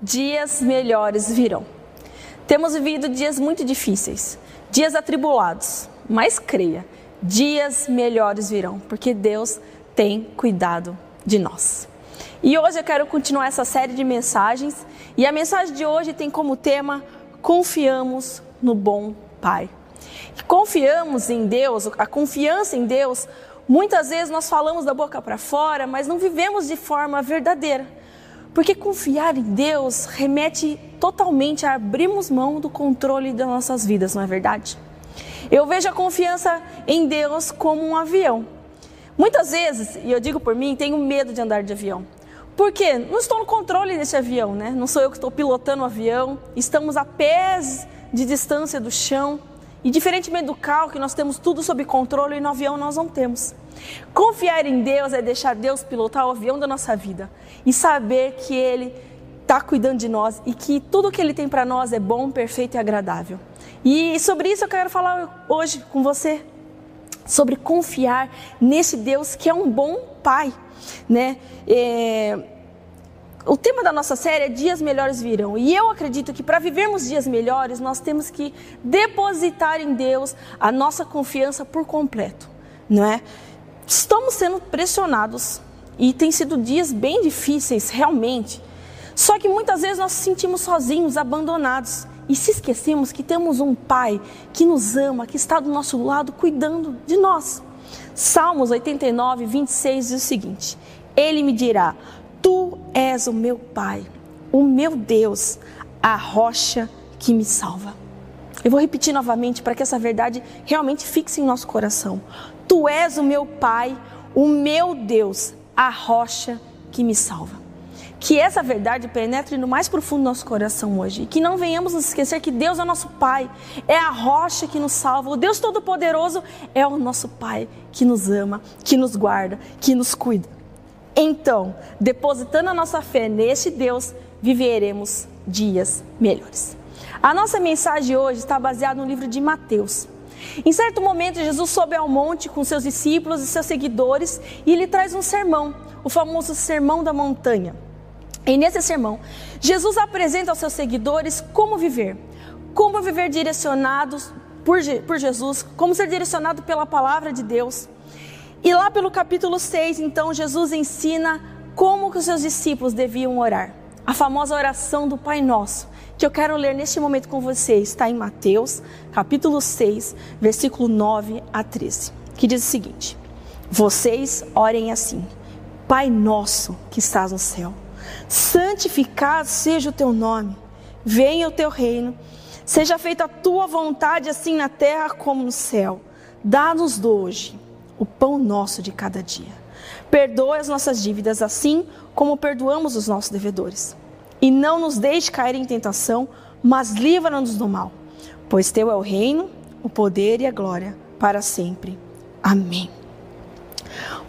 dias melhores virão. Temos vivido dias muito difíceis, dias atribulados, mas creia, dias melhores virão, porque Deus tem cuidado de nós. E hoje eu quero continuar essa série de mensagens, e a mensagem de hoje tem como tema Confiamos no bom Pai. Confiamos em Deus, a confiança em Deus, muitas vezes nós falamos da boca para fora, mas não vivemos de forma verdadeira. Porque confiar em Deus remete totalmente a abrirmos mão do controle das nossas vidas, não é verdade? Eu vejo a confiança em Deus como um avião. Muitas vezes, e eu digo por mim, tenho medo de andar de avião. Por quê? Não estou no controle desse avião, né? Não sou eu que estou pilotando o avião. Estamos a pés de distância do chão. E diferentemente do carro, que nós temos tudo sob controle, e no avião nós não temos. Confiar em Deus é deixar Deus pilotar o avião da nossa vida e saber que Ele está cuidando de nós e que tudo que Ele tem para nós é bom, perfeito e agradável. E sobre isso eu quero falar hoje com você, sobre confiar nesse Deus que é um bom Pai, né? É o tema da nossa série é Dias Melhores Virão. E eu acredito que para vivermos dias melhores, nós temos que depositar em Deus a nossa confiança por completo, não é? Estamos sendo pressionados e tem sido dias bem difíceis, realmente. Só que muitas vezes nós nos sentimos sozinhos, abandonados. E se esquecemos que temos um Pai que nos ama, que está do nosso lado, cuidando de nós. Salmos 89, 26 diz o seguinte: Ele me dirá Tu és o meu Pai, o meu Deus, a rocha que me salva. Eu vou repetir novamente para que essa verdade realmente fixe em nosso coração. Tu és o meu Pai, o meu Deus, a rocha que me salva. Que essa verdade penetre no mais profundo do nosso coração hoje. E que não venhamos nos esquecer que Deus é nosso Pai, é a rocha que nos salva. O Deus Todo-Poderoso é o nosso Pai que nos ama, que nos guarda, que nos cuida. Então, depositando a nossa fé neste Deus, viveremos dias melhores. A nossa mensagem hoje está baseada no livro de Mateus. Em certo momento, Jesus sobe ao monte com seus discípulos e seus seguidores e ele traz um sermão, o famoso Sermão da Montanha. E nesse sermão, Jesus apresenta aos seus seguidores como viver, como viver direcionados por, por Jesus, como ser direcionado pela palavra de Deus. E lá pelo capítulo 6, então, Jesus ensina como que os seus discípulos deviam orar. A famosa oração do Pai Nosso, que eu quero ler neste momento com vocês, está em Mateus, capítulo 6, versículo 9 a 13, que diz o seguinte: Vocês orem assim: Pai Nosso que estás no céu, santificado seja o teu nome, venha o teu reino, seja feita a tua vontade, assim na terra como no céu. Dá-nos hoje o pão nosso de cada dia. Perdoa as nossas dívidas, assim como perdoamos os nossos devedores. E não nos deixe cair em tentação, mas livra-nos do mal. Pois teu é o reino, o poder e a glória para sempre. Amém.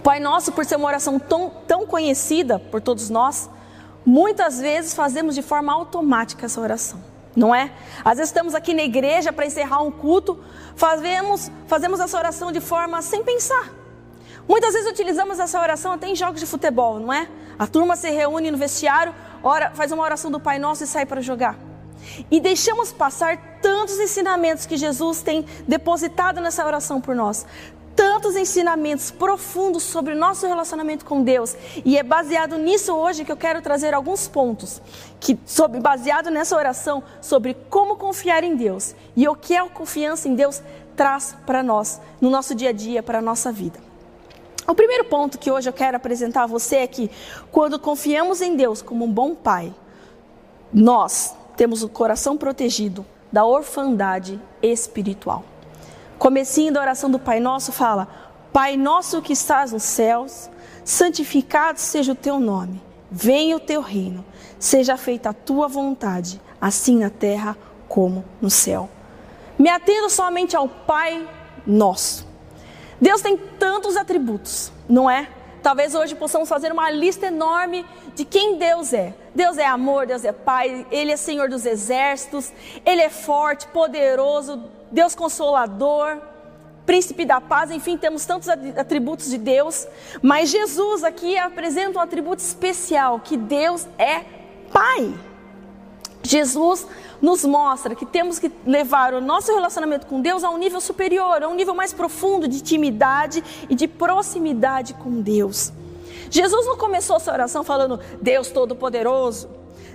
Pai Nosso, por ser uma oração tão, tão conhecida por todos nós, muitas vezes fazemos de forma automática essa oração não é? Às vezes estamos aqui na igreja para encerrar um culto, fazemos, fazemos essa oração de forma sem pensar. Muitas vezes utilizamos essa oração até em jogos de futebol, não é? A turma se reúne no vestiário, ora, faz uma oração do Pai Nosso e sai para jogar. E deixamos passar tantos ensinamentos que Jesus tem depositado nessa oração por nós, tantos ensinamentos profundos sobre o nosso relacionamento com Deus. E é baseado nisso hoje que eu quero trazer alguns pontos, que sobre, baseado nessa oração, sobre como confiar em Deus e o que a confiança em Deus traz para nós, no nosso dia a dia, para a nossa vida. O primeiro ponto que hoje eu quero apresentar a você é que quando confiamos em Deus como um bom pai, nós temos o coração protegido da orfandade espiritual comecinho da oração do Pai Nosso fala: Pai nosso que estás nos céus, santificado seja o teu nome. Venha o teu reino. Seja feita a tua vontade, assim na terra como no céu. Me atendo somente ao Pai Nosso. Deus tem tantos atributos, não é? Talvez hoje possamos fazer uma lista enorme de quem Deus é. Deus é amor, Deus é Pai, Ele é Senhor dos exércitos, Ele é forte, poderoso, Deus consolador, príncipe da paz, enfim, temos tantos atributos de Deus, mas Jesus aqui apresenta um atributo especial, que Deus é Pai. Jesus nos mostra que temos que levar o nosso relacionamento com Deus a um nível superior, a um nível mais profundo de intimidade e de proximidade com Deus. Jesus não começou essa oração falando Deus Todo-Poderoso.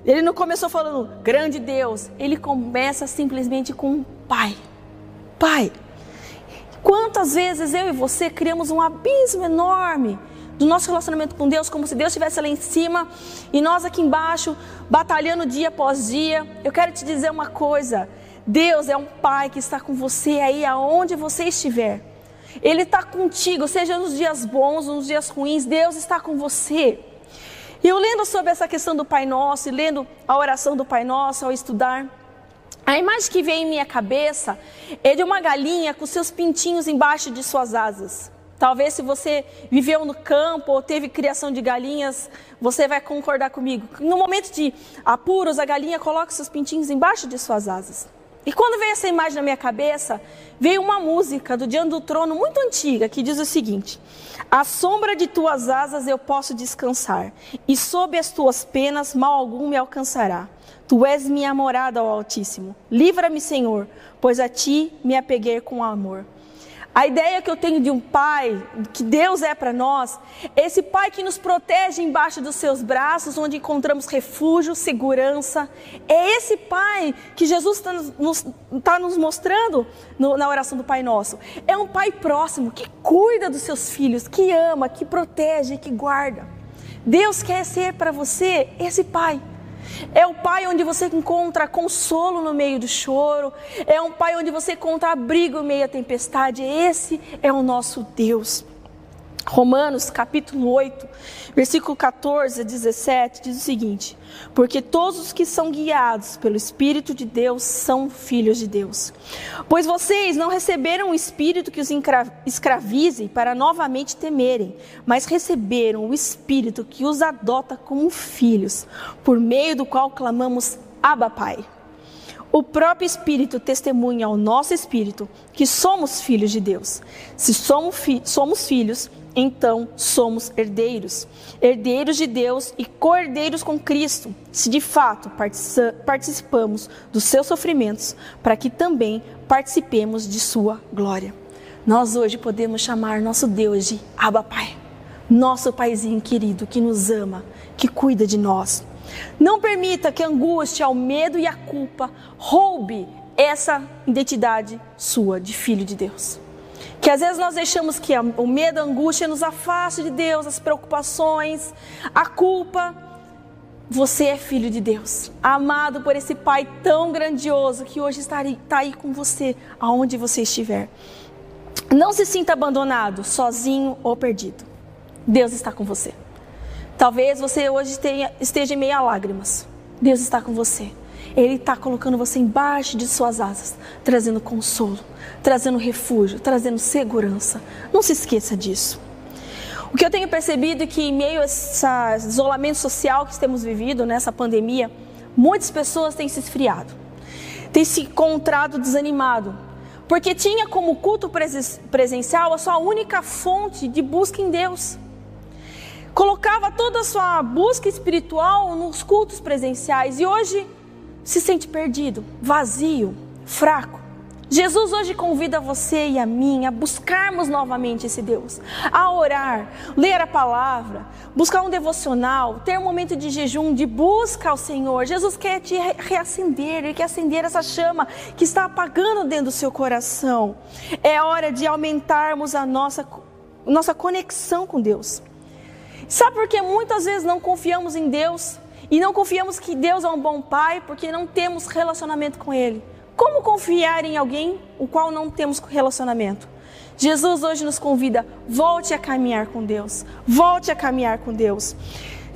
Ele não começou falando grande Deus. Ele começa simplesmente com Pai. Pai. Quantas vezes eu e você criamos um abismo enorme do nosso relacionamento com Deus, como se Deus estivesse lá em cima e nós aqui embaixo, batalhando dia após dia. Eu quero te dizer uma coisa: Deus é um Pai que está com você aí aonde você estiver. Ele está contigo, seja nos dias bons ou nos dias ruins, Deus está com você. E eu lendo sobre essa questão do Pai Nosso e lendo a oração do Pai Nosso ao estudar, a imagem que vem em minha cabeça é de uma galinha com seus pintinhos embaixo de suas asas. Talvez se você viveu no campo ou teve criação de galinhas, você vai concordar comigo. No momento de apuros, a galinha coloca seus pintinhos embaixo de suas asas. E quando veio essa imagem na minha cabeça, veio uma música do Diante do Trono muito antiga que diz o seguinte: À sombra de tuas asas eu posso descansar, e sob as tuas penas mal algum me alcançará. Tu és minha morada, ó Altíssimo. Livra-me, Senhor, pois a ti me apeguei com amor. A ideia que eu tenho de um pai, que Deus é para nós, esse pai que nos protege embaixo dos seus braços, onde encontramos refúgio, segurança. É esse pai que Jesus está nos, tá nos mostrando no, na oração do Pai Nosso. É um pai próximo, que cuida dos seus filhos, que ama, que protege, que guarda. Deus quer ser para você esse pai. É o pai onde você encontra consolo no meio do choro. É um pai onde você encontra abrigo em meio à tempestade. Esse é o nosso Deus. Romanos capítulo 8, versículo 14 a 17 diz o seguinte: Porque todos os que são guiados pelo Espírito de Deus são filhos de Deus. Pois vocês não receberam o Espírito que os escravize para novamente temerem, mas receberam o Espírito que os adota como filhos, por meio do qual clamamos Abba Pai. O próprio Espírito testemunha ao nosso Espírito que somos filhos de Deus. Se somos, fi somos filhos, então somos herdeiros, herdeiros de Deus e co-herdeiros com Cristo, se de fato participamos dos seus sofrimentos, para que também participemos de sua glória. Nós hoje podemos chamar nosso Deus de Abba Pai, nosso Paizinho querido que nos ama, que cuida de nós. Não permita que a angústia, o medo e a culpa roube essa identidade sua de filho de Deus. Que às vezes nós deixamos que o medo, a angústia nos afaste de Deus, as preocupações, a culpa. Você é filho de Deus, amado por esse Pai tão grandioso que hoje está aí, está aí com você, aonde você estiver. Não se sinta abandonado, sozinho ou perdido. Deus está com você. Talvez você hoje tenha, esteja em meio a lágrimas. Deus está com você. Ele está colocando você embaixo de suas asas, trazendo consolo, trazendo refúgio, trazendo segurança. Não se esqueça disso. O que eu tenho percebido é que, em meio a esse isolamento social que temos vivido, nessa pandemia, muitas pessoas têm se esfriado, têm se encontrado desanimado, porque tinha como culto presencial a sua única fonte de busca em Deus. Colocava toda a sua busca espiritual nos cultos presenciais e hoje se sente perdido, vazio, fraco. Jesus hoje convida você e a mim a buscarmos novamente esse Deus, a orar, ler a palavra, buscar um devocional, ter um momento de jejum, de busca ao Senhor. Jesus quer te reacender, Ele quer acender essa chama que está apagando dentro do seu coração. É hora de aumentarmos a nossa, nossa conexão com Deus. Sabe por que muitas vezes não confiamos em Deus? E não confiamos que Deus é um bom pai porque não temos relacionamento com Ele. Como confiar em alguém o qual não temos relacionamento? Jesus hoje nos convida, volte a caminhar com Deus. Volte a caminhar com Deus.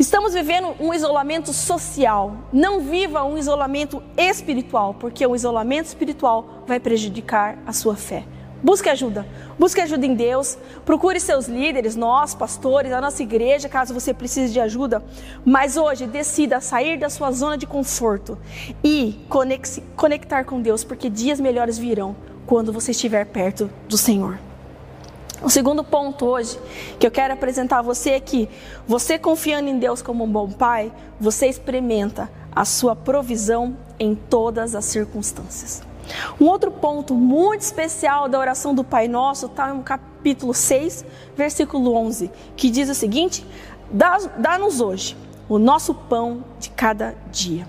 Estamos vivendo um isolamento social. Não viva um isolamento espiritual, porque o isolamento espiritual vai prejudicar a sua fé. Busque ajuda. Busque ajuda em Deus. Procure seus líderes, nós, pastores, a nossa igreja, caso você precise de ajuda. Mas hoje, decida sair da sua zona de conforto e conectar com Deus, porque dias melhores virão quando você estiver perto do Senhor. O segundo ponto hoje que eu quero apresentar a você é que você confiando em Deus como um bom pai, você experimenta a sua provisão em todas as circunstâncias. Um outro ponto muito especial da oração do Pai Nosso está no capítulo 6, versículo 11, que diz o seguinte: Dá-nos hoje o nosso pão de cada dia.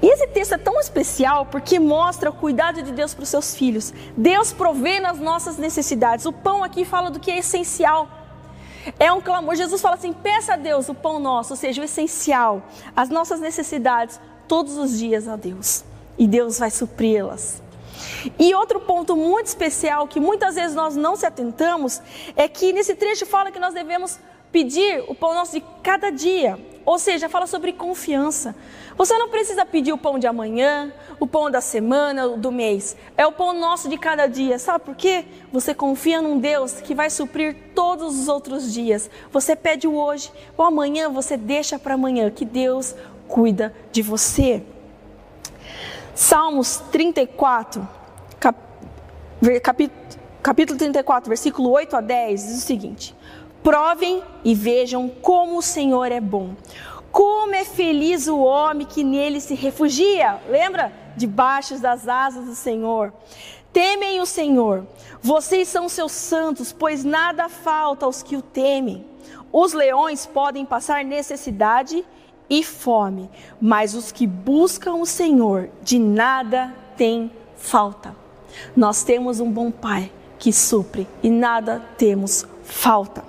E esse texto é tão especial porque mostra o cuidado de Deus para os seus filhos. Deus provê nas nossas necessidades. O pão aqui fala do que é essencial. É um clamor. Jesus fala assim: peça a Deus o pão nosso, ou seja, o essencial, as nossas necessidades, todos os dias a Deus. E Deus vai supri-las. E outro ponto muito especial que muitas vezes nós não se atentamos é que nesse trecho fala que nós devemos pedir o pão nosso de cada dia. Ou seja, fala sobre confiança. Você não precisa pedir o pão de amanhã, o pão da semana, do mês. É o pão nosso de cada dia. Sabe por quê? Você confia num Deus que vai suprir todos os outros dias. Você pede o hoje, o amanhã você deixa para amanhã, que Deus cuida de você. Salmos 34, cap, capítulo, capítulo 34, versículo 8 a 10, diz o seguinte: Provem e vejam como o Senhor é bom. Como é feliz o homem que nele se refugia. Lembra? Debaixo das asas do Senhor. Temem o Senhor. Vocês são seus santos, pois nada falta aos que o temem. Os leões podem passar necessidade e fome, mas os que buscam o Senhor de nada têm falta. Nós temos um bom Pai que supre e nada temos falta.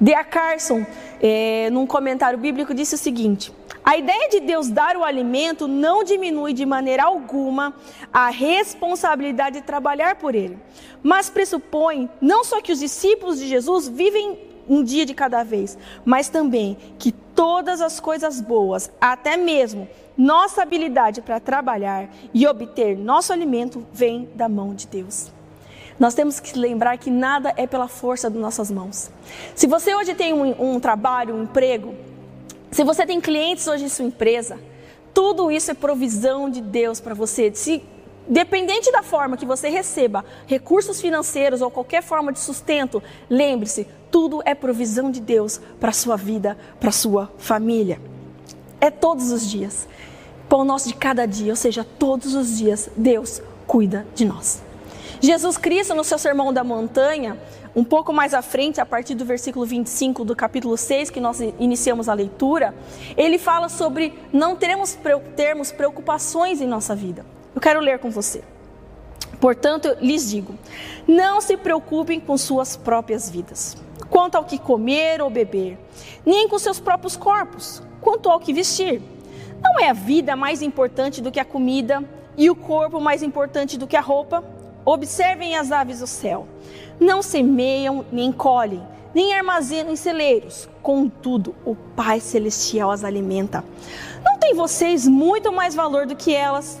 D.A. Carson, é, num comentário bíblico, disse o seguinte: a ideia de Deus dar o alimento não diminui de maneira alguma a responsabilidade de trabalhar por ele, mas pressupõe não só que os discípulos de Jesus vivem um dia de cada vez, mas também que todas as coisas boas, até mesmo nossa habilidade para trabalhar e obter nosso alimento, vem da mão de Deus. Nós temos que lembrar que nada é pela força das nossas mãos. Se você hoje tem um, um trabalho, um emprego, se você tem clientes hoje em sua empresa, tudo isso é provisão de Deus para você. Se, dependente da forma que você receba recursos financeiros ou qualquer forma de sustento, lembre-se, tudo é provisão de Deus para a sua vida, para a sua família. É todos os dias. Pão nosso de cada dia, ou seja, todos os dias, Deus cuida de nós. Jesus Cristo, no seu sermão da montanha, um pouco mais à frente, a partir do versículo 25 do capítulo 6, que nós iniciamos a leitura, ele fala sobre não termos, termos preocupações em nossa vida. Eu quero ler com você. Portanto, lhes digo: não se preocupem com suas próprias vidas, quanto ao que comer ou beber, nem com seus próprios corpos, quanto ao que vestir. Não é a vida mais importante do que a comida e o corpo mais importante do que a roupa? Observem as aves do céu. Não semeiam nem colhem, nem armazenam em celeiros. Contudo, o Pai Celestial as alimenta. Não tem vocês muito mais valor do que elas?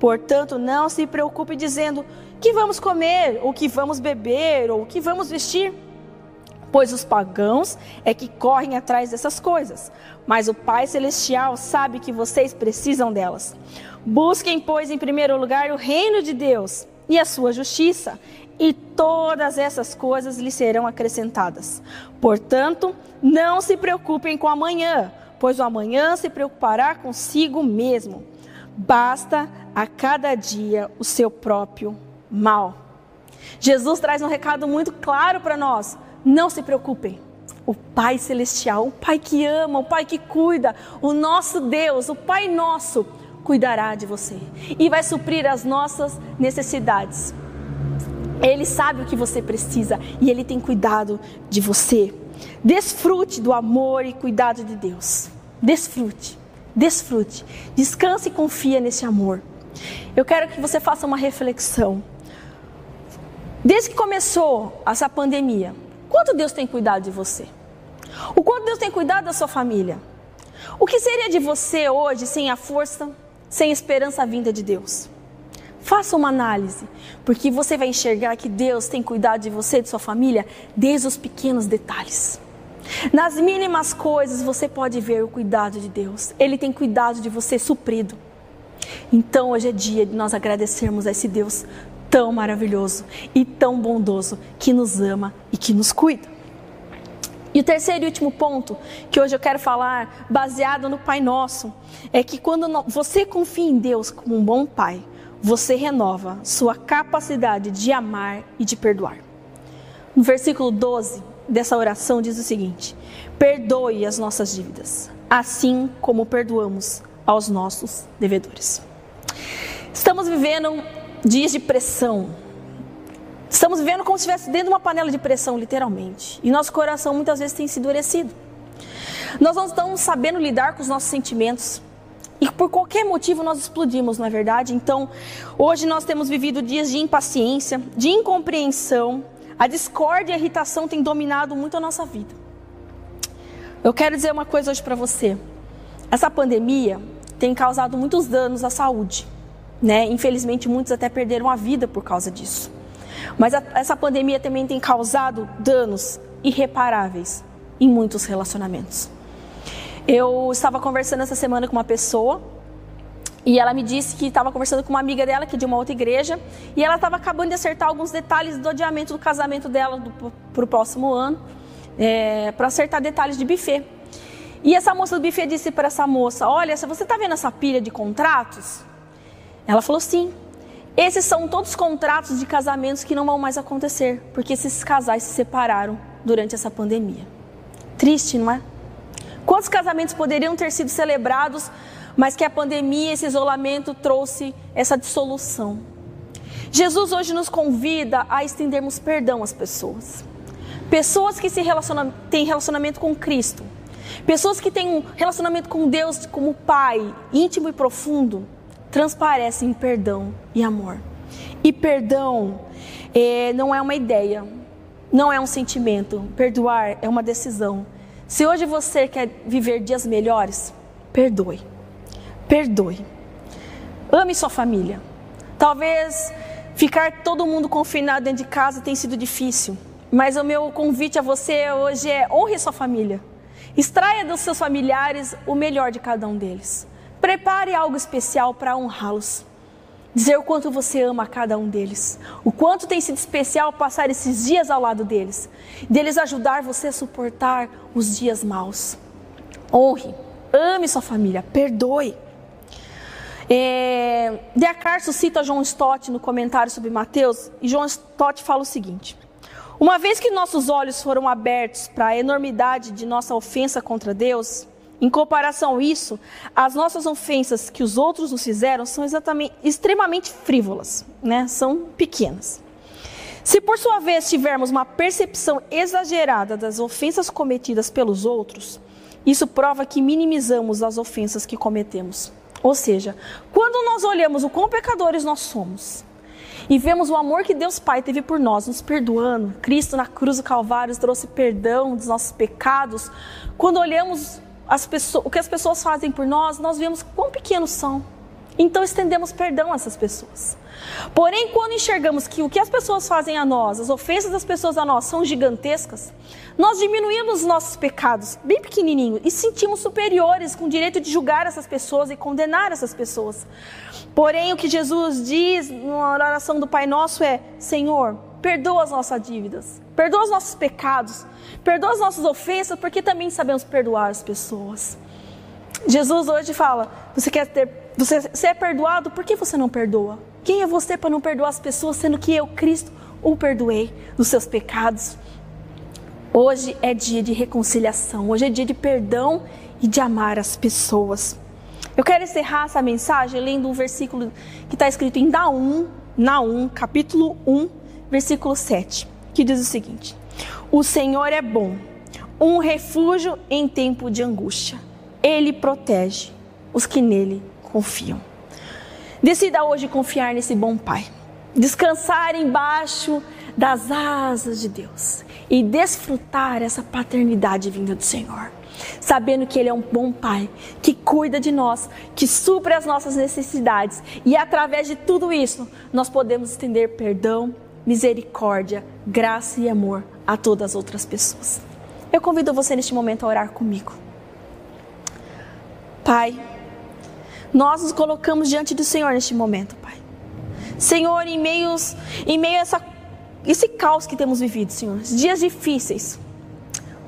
Portanto, não se preocupe dizendo que vamos comer, ou que vamos beber, ou que vamos vestir. Pois os pagãos é que correm atrás dessas coisas, mas o Pai Celestial sabe que vocês precisam delas. Busquem, pois, em primeiro lugar o reino de Deus e a sua justiça, e todas essas coisas lhe serão acrescentadas. Portanto, não se preocupem com amanhã, pois o amanhã se preocupará consigo mesmo. Basta a cada dia o seu próprio mal. Jesus traz um recado muito claro para nós: não se preocupem. O Pai Celestial, o Pai que ama, o Pai que cuida, o nosso Deus, o Pai nosso, cuidará de você e vai suprir as nossas necessidades. Ele sabe o que você precisa e ele tem cuidado de você. Desfrute do amor e cuidado de Deus. Desfrute, desfrute. Descanse e confia nesse amor. Eu quero que você faça uma reflexão. Desde que começou essa pandemia, quanto Deus tem cuidado de você? O quanto Deus tem cuidado da sua família? O que seria de você hoje sem a força, sem a esperança vinda de Deus? Faça uma análise, porque você vai enxergar que Deus tem cuidado de você e de sua família desde os pequenos detalhes. Nas mínimas coisas você pode ver o cuidado de Deus. Ele tem cuidado de você suprido. Então hoje é dia de nós agradecermos a esse Deus tão maravilhoso e tão bondoso que nos ama e que nos cuida. E o terceiro e último ponto que hoje eu quero falar, baseado no Pai Nosso, é que quando você confia em Deus como um bom Pai, você renova sua capacidade de amar e de perdoar. No versículo 12 dessa oração diz o seguinte: Perdoe as nossas dívidas, assim como perdoamos aos nossos devedores. Estamos vivendo dias de pressão. Estamos vivendo como se estivesse dentro de uma panela de pressão, literalmente. E nosso coração muitas vezes tem se endurecido. Nós não estamos sabendo lidar com os nossos sentimentos. E por qualquer motivo nós explodimos, não é verdade? Então, hoje nós temos vivido dias de impaciência, de incompreensão. A discórdia e a irritação têm dominado muito a nossa vida. Eu quero dizer uma coisa hoje para você. Essa pandemia tem causado muitos danos à saúde. Né? Infelizmente, muitos até perderam a vida por causa disso. Mas a, essa pandemia também tem causado danos irreparáveis em muitos relacionamentos. Eu estava conversando essa semana com uma pessoa e ela me disse que estava conversando com uma amiga dela, que é de uma outra igreja, e ela estava acabando de acertar alguns detalhes do adiamento do casamento dela para o próximo ano, é, para acertar detalhes de buffet. E essa moça do buffet disse para essa moça: Olha, você está vendo essa pilha de contratos? Ela falou: Sim. Esses são todos contratos de casamentos que não vão mais acontecer, porque esses casais se separaram durante essa pandemia. Triste, não é? Quantos casamentos poderiam ter sido celebrados, mas que a pandemia, esse isolamento trouxe essa dissolução? Jesus hoje nos convida a estendermos perdão às pessoas. Pessoas que se têm relacionamento com Cristo. Pessoas que têm um relacionamento com Deus como Pai, íntimo e profundo, transparecem em perdão e amor. E perdão é, não é uma ideia, não é um sentimento. Perdoar é uma decisão. Se hoje você quer viver dias melhores, perdoe. Perdoe. Ame sua família. Talvez ficar todo mundo confinado dentro de casa tenha sido difícil, mas o meu convite a você hoje é honre sua família. Extraia dos seus familiares o melhor de cada um deles. Prepare algo especial para honrá-los. Dizer o quanto você ama cada um deles. O quanto tem sido especial passar esses dias ao lado deles. Deles ajudar você a suportar os dias maus. Honre, ame sua família, perdoe. É, Carso cita João Stott no comentário sobre Mateus, e João Stott fala o seguinte: Uma vez que nossos olhos foram abertos para a enormidade de nossa ofensa contra Deus, em comparação a isso, as nossas ofensas que os outros nos fizeram são exatamente, extremamente frívolas, né? são pequenas. Se por sua vez tivermos uma percepção exagerada das ofensas cometidas pelos outros, isso prova que minimizamos as ofensas que cometemos. Ou seja, quando nós olhamos o quão pecadores nós somos e vemos o amor que Deus Pai teve por nós, nos perdoando, Cristo na cruz do Calvário trouxe perdão dos nossos pecados, quando olhamos pessoas, o que as pessoas fazem por nós, nós vemos quão pequenos são. Então estendemos perdão a essas pessoas. Porém, quando enxergamos que o que as pessoas fazem a nós, as ofensas das pessoas a nós são gigantescas, nós diminuímos os nossos pecados bem pequenininho e sentimos superiores com o direito de julgar essas pessoas e condenar essas pessoas. Porém, o que Jesus diz na oração do Pai Nosso é: Senhor, perdoa as nossas dívidas, perdoa os nossos pecados, perdoa as nossas ofensas, porque também sabemos perdoar as pessoas. Jesus hoje fala: você quer ter, você, você é perdoado, por que você não perdoa? Quem é você para não perdoar as pessoas, sendo que eu, Cristo, o perdoei dos seus pecados? Hoje é dia de reconciliação, hoje é dia de perdão e de amar as pessoas. Eu quero encerrar essa mensagem lendo um versículo que está escrito em Naum, Naum, capítulo 1, versículo 7, que diz o seguinte: O Senhor é bom, um refúgio em tempo de angústia. Ele protege os que nele confiam. Decida hoje confiar nesse bom Pai, descansar embaixo das asas de Deus e desfrutar essa paternidade vinda do Senhor. sabendo que Ele é um bom Pai, que cuida de nós, que supre as nossas necessidades e através de tudo isso nós podemos estender perdão, misericórdia, graça e amor a todas as outras pessoas. Eu convido você neste momento a orar comigo. Pai, nós nos colocamos diante do Senhor neste momento, Pai. Senhor, em, meios, em meio a essa, esse caos que temos vivido, Senhor, dias difíceis,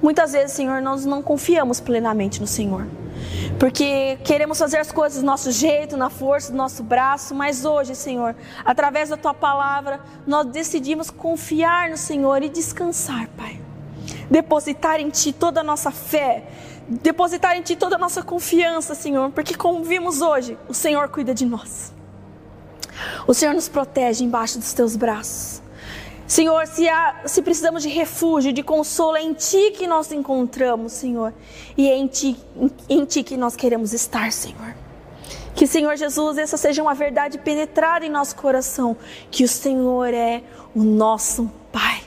muitas vezes, Senhor, nós não confiamos plenamente no Senhor. Porque queremos fazer as coisas do nosso jeito, na força do nosso braço, mas hoje, Senhor, através da tua palavra, nós decidimos confiar no Senhor e descansar, Pai. Depositar em ti toda a nossa fé, depositar em ti toda a nossa confiança, Senhor, porque como vimos hoje, o Senhor cuida de nós. O Senhor nos protege embaixo dos teus braços. Senhor, se, há, se precisamos de refúgio, de consolo, é em Ti que nós encontramos, Senhor. E é em Ti, em, em Ti que nós queremos estar, Senhor. Que, Senhor Jesus, essa seja uma verdade penetrada em nosso coração. Que o Senhor é o nosso Pai.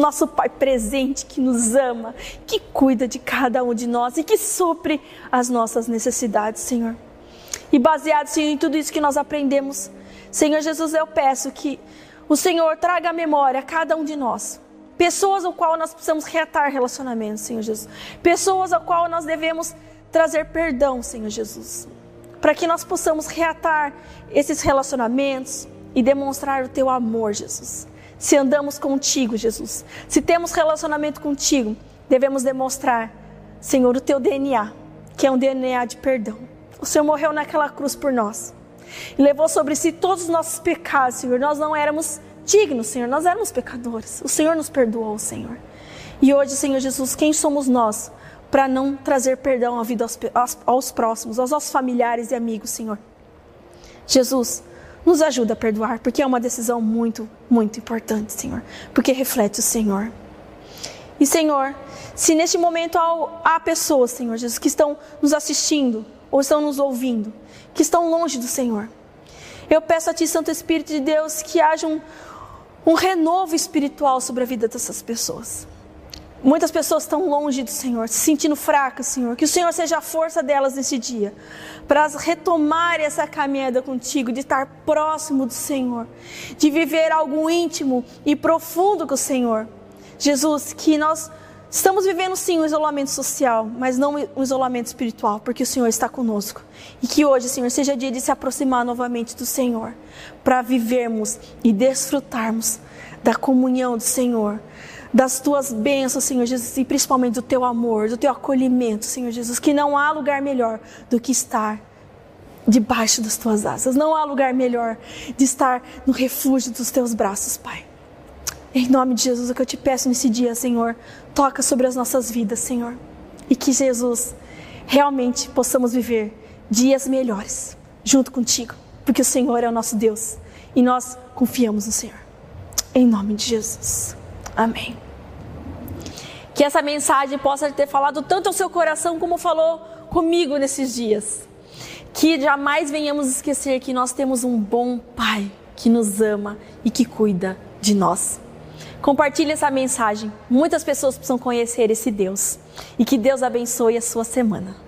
Nosso Pai presente que nos ama, que cuida de cada um de nós e que supre as nossas necessidades, Senhor. E baseado, Senhor, em tudo isso que nós aprendemos, Senhor Jesus, eu peço que o Senhor traga à memória a cada um de nós. Pessoas ao qual nós precisamos reatar relacionamentos, Senhor Jesus. Pessoas ao qual nós devemos trazer perdão, Senhor Jesus. Para que nós possamos reatar esses relacionamentos e demonstrar o teu amor, Jesus. Se andamos contigo, Jesus. Se temos relacionamento contigo, devemos demonstrar, Senhor, o teu DNA, que é um DNA de perdão. O Senhor morreu naquela cruz por nós e levou sobre si todos os nossos pecados, Senhor. Nós não éramos dignos, Senhor, nós éramos pecadores. O Senhor nos perdoou, Senhor. E hoje, Senhor Jesus, quem somos nós para não trazer perdão à vida aos, aos, próximos, aos nossos familiares e amigos, Senhor? Jesus, nos ajuda a perdoar, porque é uma decisão muito, muito importante, Senhor, porque reflete o Senhor. E, Senhor, se neste momento há, pessoas, Senhor Jesus, que estão nos assistindo ou estão nos ouvindo, que estão longe do Senhor. Eu peço a Ti, Santo Espírito de Deus, que haja um, um renovo espiritual sobre a vida dessas pessoas. Muitas pessoas estão longe do Senhor, se sentindo fracas, Senhor. Que o Senhor seja a força delas nesse dia, para retomar essa caminhada contigo, de estar próximo do Senhor, de viver algo íntimo e profundo com o Senhor. Jesus, que nós Estamos vivendo sim um isolamento social, mas não um isolamento espiritual, porque o Senhor está conosco. E que hoje, Senhor, seja dia de se aproximar novamente do Senhor, para vivermos e desfrutarmos da comunhão do Senhor, das tuas bênçãos, Senhor Jesus, e principalmente do teu amor, do teu acolhimento, Senhor Jesus, que não há lugar melhor do que estar debaixo das tuas asas. Não há lugar melhor de estar no refúgio dos teus braços, Pai. Em nome de Jesus, o que eu te peço nesse dia, Senhor, toca sobre as nossas vidas, Senhor. E que Jesus realmente possamos viver dias melhores junto contigo, porque o Senhor é o nosso Deus e nós confiamos no Senhor. Em nome de Jesus. Amém. Que essa mensagem possa ter falado tanto ao seu coração como falou comigo nesses dias. Que jamais venhamos esquecer que nós temos um bom Pai que nos ama e que cuida de nós. Compartilhe essa mensagem. Muitas pessoas precisam conhecer esse Deus. E que Deus abençoe a sua semana.